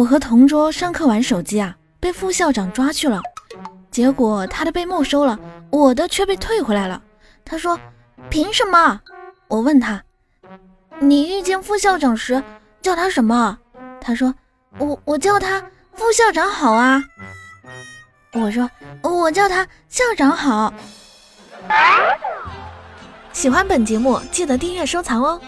我和同桌上课玩手机啊被副校长抓去了。结果他的被没收了我的却被退回来了。他说凭什么？我问他你遇见副校长时叫他什么？他说我我叫他副校长好啊。我说我叫他校长好。喜欢本节目记得订阅收藏哦。